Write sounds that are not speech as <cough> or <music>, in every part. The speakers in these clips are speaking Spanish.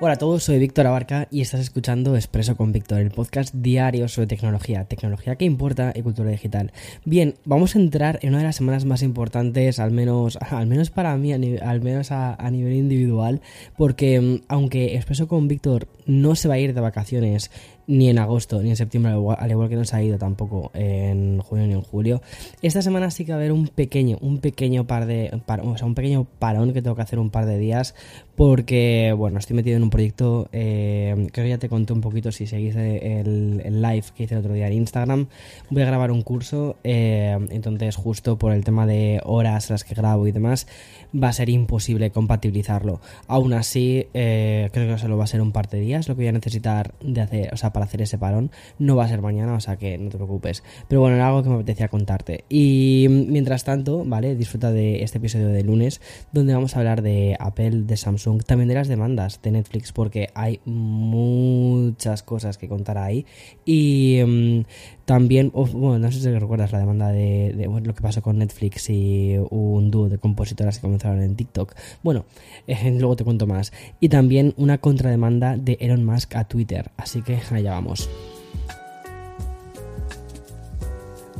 Hola a todos, soy Víctor Abarca y estás escuchando Expreso con Víctor, el podcast diario sobre tecnología, tecnología que importa y cultura digital. Bien, vamos a entrar en una de las semanas más importantes, al menos, al menos para mí, al menos a, a nivel individual, porque mm, aunque Expreso con Víctor no se va a ir de vacaciones ni en agosto ni en septiembre, al igual que no se ha ido tampoco en junio ni en julio. Esta semana sí que va a haber un pequeño, un pequeño par de, o sea, un pequeño parón que tengo que hacer un par de días porque, bueno, estoy metido en un proyecto, eh, creo que ya te conté un poquito si seguís el, live que hice el otro día en Instagram. Voy a grabar un curso, eh, entonces justo por el tema de horas las que grabo y demás, va a ser imposible compatibilizarlo. Aún así, eh, creo que solo va a ser un par de días lo que voy a necesitar de hacer, para hacer ese parón. No va a ser mañana, o sea que no te preocupes. Pero bueno, era algo que me apetecía contarte. Y mientras tanto, ¿vale? Disfruta de este episodio de lunes, donde vamos a hablar de Apple, de Samsung, también de las demandas de Netflix, porque hay muchas cosas que contar ahí. Y mm, también, bueno, no sé si recuerdas la demanda de, lo que pasó con Netflix y un dúo de compositoras que comenzaron en TikTok. Bueno, <laughs> luego te cuento más. Y también una contrademanda de Elon Musk a Twitter. Así que <laughs> allá vamos.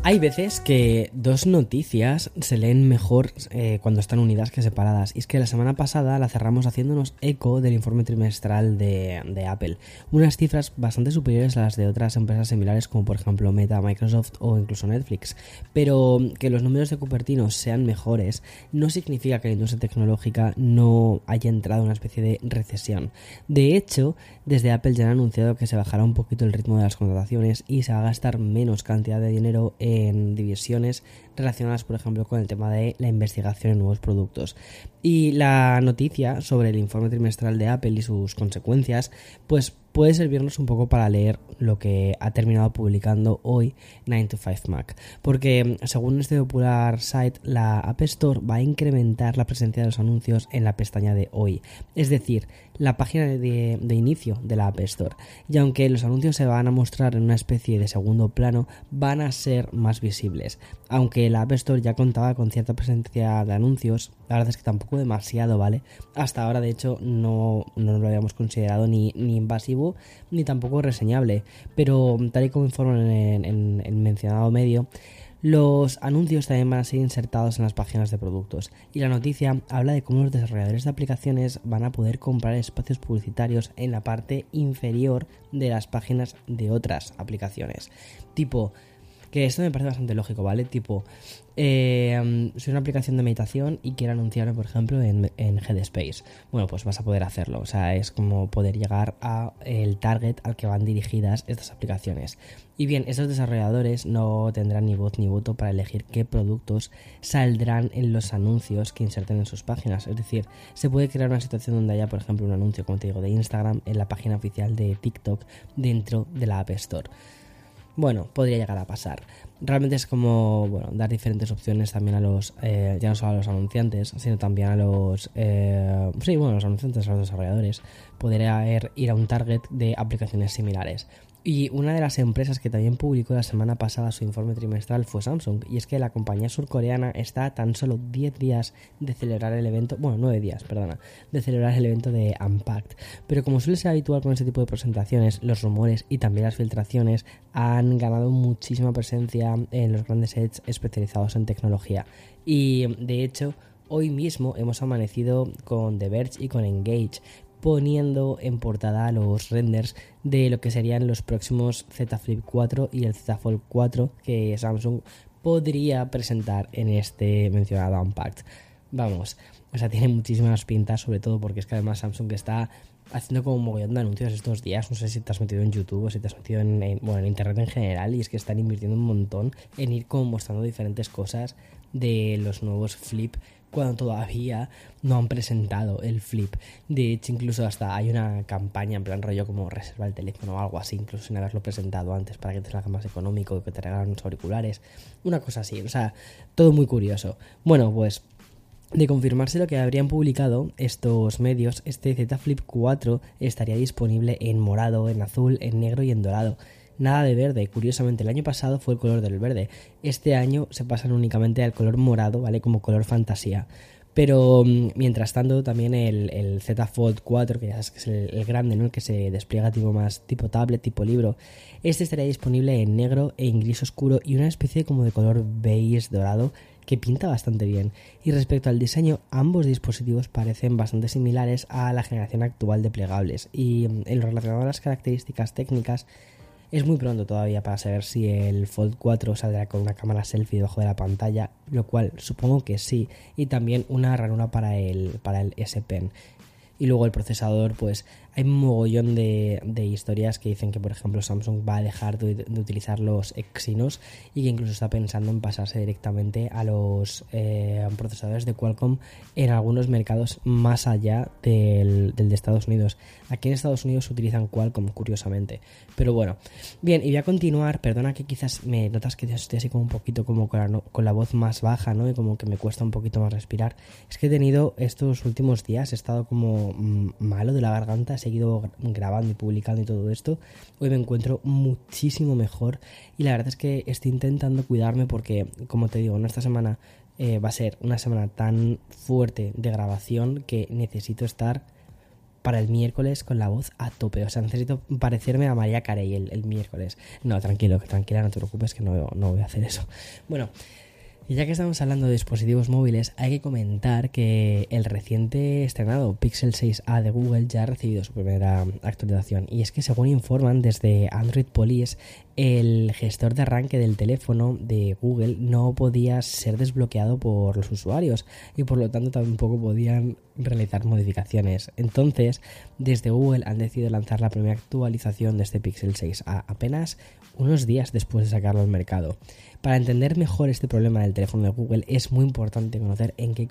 Hay veces que dos noticias se leen mejor eh, cuando están unidas que separadas. Y es que la semana pasada la cerramos haciéndonos eco del informe trimestral de, Apple. Unas cifras bastante superiores a las de otras empresas similares como por ejemplo Meta, Microsoft o incluso Netflix. Pero que los números de Cupertino sean mejores no significa que la industria tecnológica no haya entrado en una especie de recesión. De hecho, desde Apple ya han anunciado que se bajará un poquito el ritmo de las contrataciones y se va a gastar menos cantidad de dinero en en divisiones relacionadas, por ejemplo, con el tema de la investigación en nuevos productos. Y la noticia sobre el informe trimestral de Apple y sus consecuencias, pues puede servirnos un poco para leer lo que ha terminado publicando hoy 9 to 5 Mac. Porque según este popular site, la App Store va a incrementar la presencia de los anuncios en la pestaña de hoy. Es decir, la página de, inicio de la App Store. Y aunque los anuncios se van a mostrar en una especie de segundo plano, van a ser más visibles. Aunque la App Store ya contaba con cierta presencia de anuncios, la verdad es que tampoco demasiado, ¿vale? Hasta ahora, de hecho, no, no lo habíamos considerado ni, ni invasivo ni tampoco reseñable, pero tal y como informan en, el mencionado medio, los anuncios también van a ser insertados en las páginas de productos y la noticia habla de cómo los desarrolladores de aplicaciones van a poder comprar espacios publicitarios en la parte inferior de las páginas de otras aplicaciones. Tipo, que esto me parece bastante lógico, ¿vale? Tipo, eh, soy una aplicación de meditación y quiero anunciarlo, por ejemplo, en, en Headspace. Bueno, pues vas a poder hacerlo. O sea, es como poder llegar a el target al que van dirigidas estas aplicaciones. Y bien, estos desarrolladores no tendrán ni voz ni voto para elegir qué productos saldrán en los anuncios que inserten en sus páginas. Es decir, se puede crear una situación donde haya, por ejemplo, un anuncio, como te digo, de Instagram en la página oficial de TikTok dentro de la App Store. Bueno, podría llegar a pasar. Realmente es como bueno, dar diferentes opciones también a los, eh, ya no solo a los anunciantes, sino también a los, eh, sí, bueno, los anunciantes, a los desarrolladores, poder ir a un target de aplicaciones similares. Y una de las empresas que también publicó la semana pasada su informe trimestral fue Samsung, y es que la compañía surcoreana está a tan solo 10 días de celebrar el evento, bueno, 9 días, perdona, de celebrar el evento de Unpacked. Pero como suele ser habitual con este tipo de presentaciones, los rumores y también las filtraciones han ganado muchísima presencia en los grandes sets especializados en tecnología. Y de hecho, Hoy mismo hemos amanecido con The Verge y con Engage, poniendo en portada los renders de lo que serían los próximos Z Flip 4 y el Z Fold 4 que Samsung podría presentar en este mencionado Unpacked. Vamos, o sea, tiene muchísimas pintas, sobre todo porque es que además Samsung está haciendo como un mogollón de anuncios estos días. No sé si te has metido en YouTube o si te has metido en, bueno, en Internet en general. Y es que están invirtiendo un montón en ir como mostrando diferentes cosas de los nuevos Flip cuando todavía no han presentado el flip. De hecho, incluso hasta hay una campaña en plan rollo como reserva el teléfono o algo así, incluso sin haberlo presentado antes para que te salga más económico, que te regalan unos auriculares, una cosa así, o sea, todo muy curioso. Bueno, pues de confirmarse lo que habrían publicado estos medios, este Z Flip 4 estaría disponible en morado, en azul, en negro y en dorado. Nada de verde, curiosamente el año pasado fue el color del verde. Este año se pasan únicamente al color morado, ¿vale? Como color fantasía. Pero mm, mientras tanto, también el, Z Fold 4, que ya es, el, grande, ¿no? El que se despliega tipo más tipo tablet, tipo libro. Este estaría disponible en negro e en gris oscuro y una especie como de color beige dorado que pinta bastante bien. Y respecto al diseño, ambos dispositivos parecen bastante similares a la generación actual de plegables. Y mm, en lo relacionado a las características técnicas, es muy pronto todavía para saber si el Fold 4 saldrá con una cámara selfie debajo de la pantalla, lo cual supongo que sí, y también una ranura para el, para el S Pen. Y luego el procesador, pues hay un mogollón de, historias que dicen que, por ejemplo, Samsung va a dejar de, utilizar los Exynos y que incluso está pensando en pasarse directamente a los eh, procesadores de Qualcomm en algunos mercados más allá del, de Estados Unidos. Aquí en Estados Unidos utilizan Qualcomm, curiosamente. Pero bueno, bien, y voy a continuar. Perdona que quizás me notas que estoy así como un poquito como con la, con la voz más baja, ¿no? Y como que me cuesta un poquito más respirar. Es que he tenido estos últimos días, he estado como mm, malo de la garganta, seguido grabando y publicando y todo esto, hoy me encuentro muchísimo mejor y la verdad es que estoy intentando cuidarme porque, como te digo, en esta semana eh, va a ser una semana tan fuerte de grabación que necesito estar para el miércoles con la voz a tope. O sea, necesito parecerme a María Carey el, el miércoles. No, tranquilo, tranquila, no te preocupes que no, no voy a hacer eso. Bueno, y ya que estamos hablando de dispositivos móviles, hay que comentar que el reciente estrenado Pixel 6a de Google ya ha recibido su primera actualización. Y es que según informan desde Android Police, el gestor de arranque del teléfono de Google no podía ser desbloqueado por los usuarios y por lo tanto tampoco podían realizar modificaciones. Entonces, desde Google han decidido lanzar la primera actualización de este Pixel 6a apenas unos días después de sacarlo al mercado. Para entender mejor este problema del teléfono de Google es muy importante conocer en qué,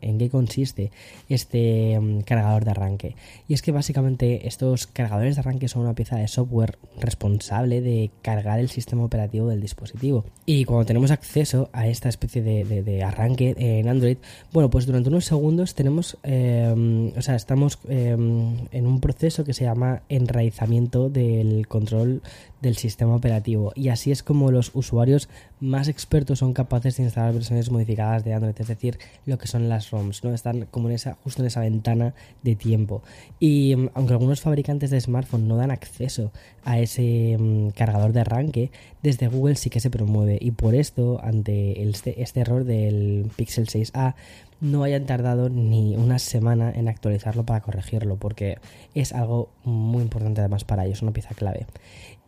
en qué consiste este mm, cargador de arranque. Y es que básicamente estos cargadores de arranque son una pieza de software responsable de cargar el sistema operativo del dispositivo. Y cuando tenemos acceso a esta especie de, arranque en Android, bueno, pues durante unos segundos tenemos, em, o sea, estamos em, en un proceso que se llama enraizamiento del control del sistema operativo y así es como los usuarios más expertos son capaces de instalar versiones modificadas de Android, es decir, lo que son las ROMs, ¿no? Están como en esa, justo en esa ventana de tiempo. Y mm, aunque algunos fabricantes de smartphone no dan acceso a ese mm, cargador de arranque, desde Google sí que se promueve. Y por esto, ante este, este error del Pixel 6a, no hayan tardado ni una semana en actualizarlo para corregirlo, porque es algo muy importante además para ellos, una pieza clave.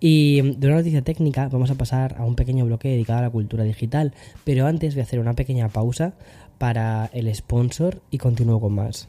Y de una noticia técnica vamos a pasar a un pequeño bloque dedicado a la cultura digital, pero antes voy a hacer una pequeña pausa para el sponsor y continúo con más.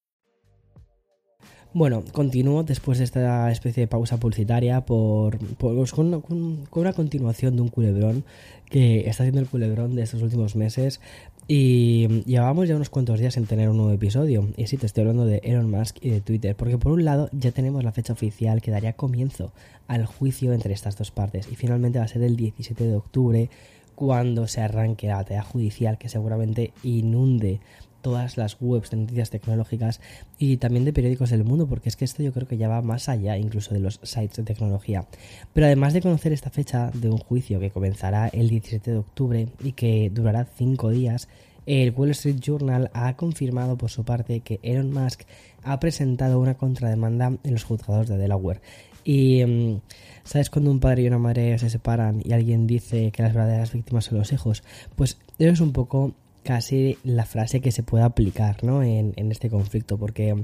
Bueno, continúo después de esta especie de pausa publicitaria por, con, una, continuación de un culebrón que está haciendo el culebrón de estos últimos meses y llevamos ya unos cuantos días en tener un nuevo episodio. Y sí, te estoy hablando de Elon Musk y de Twitter, porque por un lado ya tenemos la fecha oficial que daría comienzo al juicio entre estas dos partes y finalmente va a ser el 17 de octubre cuando se arranque la batalla judicial que seguramente inunde todas las webs de noticias tecnológicas y también de periódicos del mundo, porque es que esto yo creo que ya va más allá incluso de los sites de tecnología. Pero además de conocer esta fecha de un juicio que comenzará el 17 de octubre y que durará 5 días, el Wall Street Journal ha confirmado por su parte que Elon Musk ha presentado una contrademanda en los juzgados de Delaware. Y mm, ¿sabes cuando un padre y una madre se separan y alguien dice que las verdaderas víctimas son los hijos? Pues eso es un poco casi la frase que se puede aplicar ¿no? en, en este conflicto, porque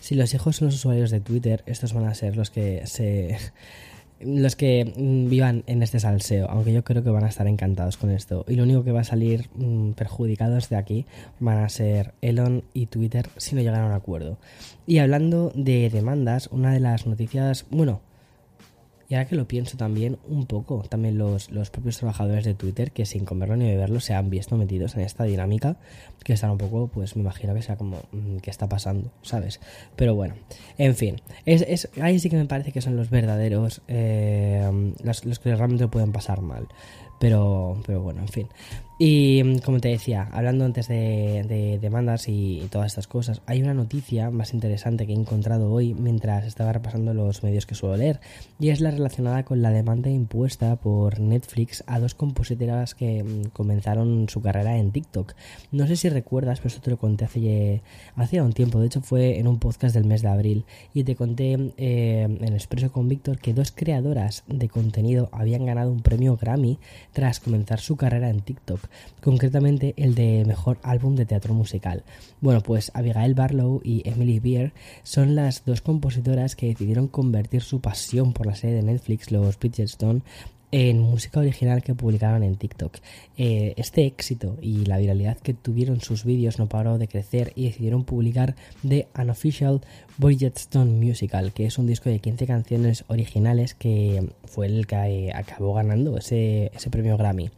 si los hijos son los usuarios de Twitter, estos van a ser los que se <laughs> los que mm, vivan en este salseo, aunque yo creo que van a estar encantados con esto. Y lo único que va a salir mm, perjudicados de aquí van a ser Elon y Twitter si no llegan a un acuerdo. Y hablando de demandas, una de las noticias, bueno, y ahora que lo pienso también un poco, también los, los propios trabajadores de Twitter que sin comerlo ni beberlo se han visto metidos en esta dinámica, que están un poco, pues me imagino que sea como, mm, ¿qué está pasando? ¿Sabes? Pero bueno, en fin, es, es, ahí sí que me parece que son los verdaderos, eh, los, los que realmente pueden pasar mal. Pero, pero bueno, en fin. Y como te decía, hablando antes de, demandas y, todas estas cosas, hay una noticia más interesante que he encontrado hoy mientras estaba repasando los medios que suelo leer, y es la relacionada con la demanda impuesta por Netflix a dos compositoras que mm, comenzaron su carrera en TikTok. No sé si recuerdas, pero eso te lo conté hace, hace un tiempo, de hecho fue en un podcast del mes de abril, y te conté eh, en Expreso con Víctor que dos creadoras de contenido habían ganado un premio Grammy tras comenzar su carrera en TikTok, concretamente el de Mejor Álbum de Teatro Musical. Bueno, pues Abigail Barlow y Emily Beer son las dos compositoras que decidieron convertir su pasión por la serie de Netflix, los Bridgestone, en música original que publicaron en TikTok. Eh, este éxito y la viralidad que tuvieron sus vídeos no paró de crecer y decidieron publicar The Unofficial Bridgestone Musical, que es un disco de 15 canciones originales que fue el que eh, acabó ganando ese, ese premio Grammy.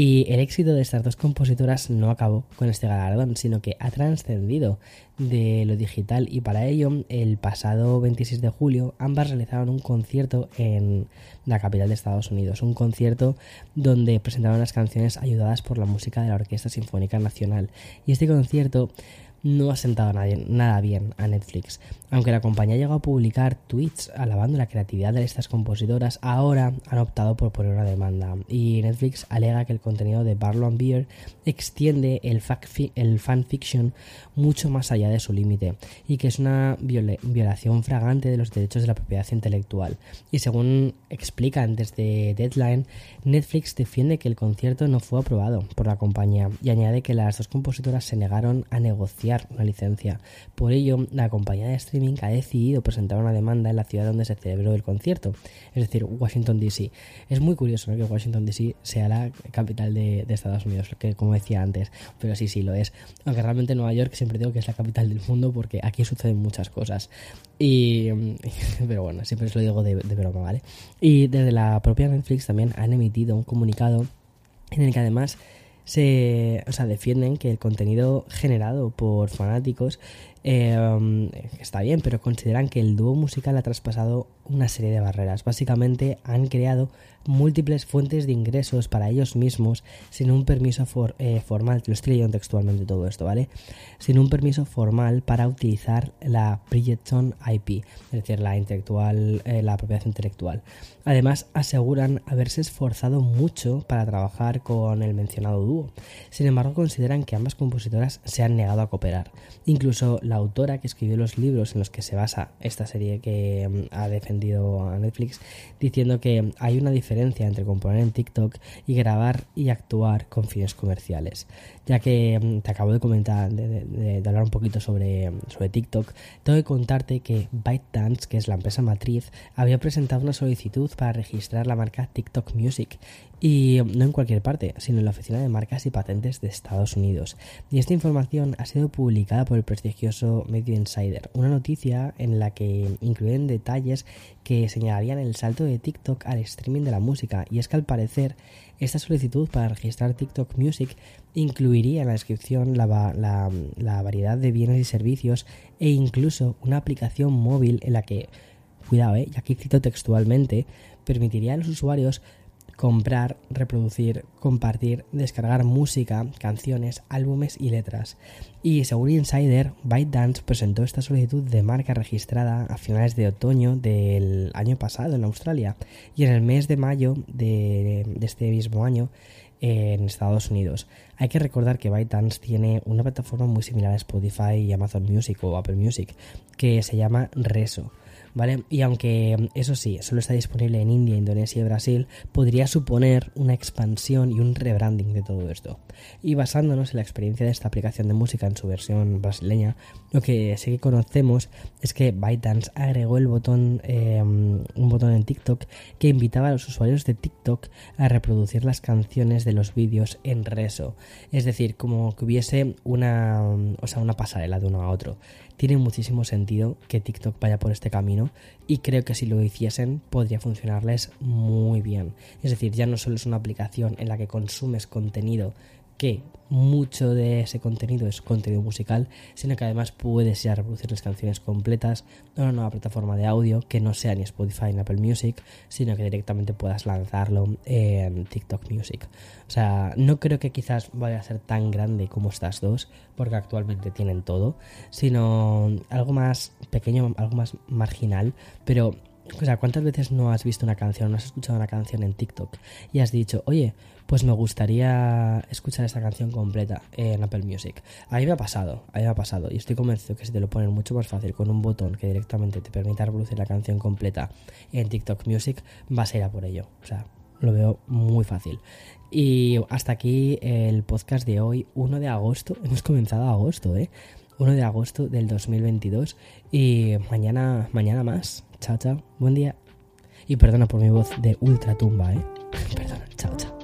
Y el éxito de estas dos compositoras no acabó con este galardón, sino que ha trascendido de lo digital y para ello el pasado 26 de julio ambas realizaron un concierto en la capital de Estados Unidos, un concierto donde presentaron las canciones ayudadas por la música de la Orquesta Sinfónica Nacional. Y este concierto no ha sentado nada bien a Netflix. Aunque la compañía llegó a publicar tweets alabando la creatividad de estas compositoras, ahora han optado por poner una demanda. Y Netflix alega que el contenido de Barlow Beer extiende el, el fanfiction mucho más allá de su límite y que es una violación fragante de los derechos de la propiedad intelectual. Y según explican desde Deadline, Netflix defiende que el concierto no fue aprobado por la compañía y añade que las dos compositoras se negaron a negociar una licencia. Por ello, la compañía de streaming ha decidido presentar una demanda en la ciudad donde se celebró el concierto, es decir, Washington DC. Es muy curioso que Washington DC sea la capital de, Estados Unidos, que como decía antes, pero sí, sí lo es. Aunque realmente Nueva York siempre digo que es la capital del mundo porque aquí suceden muchas cosas. Y, <laughs> pero bueno, siempre os lo digo de broma, ¿vale? Y desde la propia Netflix también han emitido un comunicado en el que además se o sea, defienden que el contenido generado por fanáticos eh, está bien, pero consideran que el dúo musical ha traspasado una serie de barreras. Básicamente han creado múltiples fuentes de ingresos para ellos mismos sin un permiso eh, formal, lo estoy leyendo textualmente todo esto, ¿vale? Sin un permiso formal para utilizar la Bridgestone IP, es decir, la intelectual, eh, la propiedad intelectual. Además, aseguran haberse esforzado mucho para trabajar con el mencionado dúo. Sin embargo, consideran que ambas compositoras se han negado a cooperar. Incluso la autora que escribió los libros en los que se basa esta serie que mm, ha defendido a Netflix, diciendo que hay una diferencia entre componer en TikTok y grabar y actuar con fines comerciales. Ya que mm, te acabo de comentar, de, hablar un poquito sobre, sobre TikTok, tengo que contarte que ByteDance, que es la empresa matriz, había presentado una solicitud para registrar la marca TikTok Music y no en cualquier parte, sino en la Oficina de Marcas y Patentes de Estados Unidos. Y esta información ha sido publicada por el prestigioso Medio Insider, una noticia en la que incluyen detalles que señalarían el salto de TikTok al streaming de la música. Y es que al parecer esta solicitud para registrar TikTok Music incluiría en la descripción la, la variedad de bienes y servicios e incluso una aplicación móvil en la que, cuidado, eh, y aquí cito textualmente, permitiría a los usuarios comprar, reproducir, compartir, descargar música, canciones, álbumes y letras. Y según Insider, ByteDance presentó esta solicitud de marca registrada a finales de otoño del año pasado en Australia y en el mes de mayo de, este mismo año en Estados Unidos. Hay que recordar que ByteDance tiene una plataforma muy similar a Spotify y Amazon Music o Apple Music que se llama Reso ¿vale? Y aunque eso sí, solo está disponible en India, Indonesia y Brasil, podría suponer una expansión y un rebranding de todo esto. Y basándonos en la experiencia de esta aplicación de música en su versión brasileña, lo que sí que conocemos es que ByteDance agregó el botón, eh, un botón en TikTok que invitaba a los usuarios de TikTok a reproducir las canciones de los vídeos en reso. Es decir, como que hubiese una, o sea, una pasarela de uno a otro. Tiene muchísimo sentido que TikTok vaya por este camino y creo que si lo hiciesen podría funcionarles muy bien. Es decir, ya no solo es una aplicación en la que consumes contenido que mucho de ese contenido es contenido musical, sino que además puedes ya reproducir las canciones completas en una nueva plataforma de audio que no sea ni Spotify ni Apple Music, sino que directamente puedas lanzarlo en TikTok Music. O sea, no creo que quizás vaya a ser tan grande como estas dos, porque actualmente tienen todo, sino algo más pequeño, algo más marginal, pero o sea, ¿cuántas veces no has visto una canción, no has escuchado una canción en TikTok y has dicho, oye, pues me gustaría escuchar esta canción completa en Apple Music? Ahí me ha pasado, ahí me ha pasado. Y estoy convencido que si te lo ponen mucho más fácil con un botón que directamente te permita reproducir la canción completa en TikTok Music, vas a ir a por ello. O sea, lo veo muy fácil. Y hasta aquí el podcast de hoy, 1 de agosto. <laughs> Hemos comenzado agosto, ¿eh? 1 de agosto del 2022 y mañana, mañana más. Chao, chao. Buen día. Y perdona por mi voz de ultratumba, ¿eh? <laughs> Perdona. Chao, chao.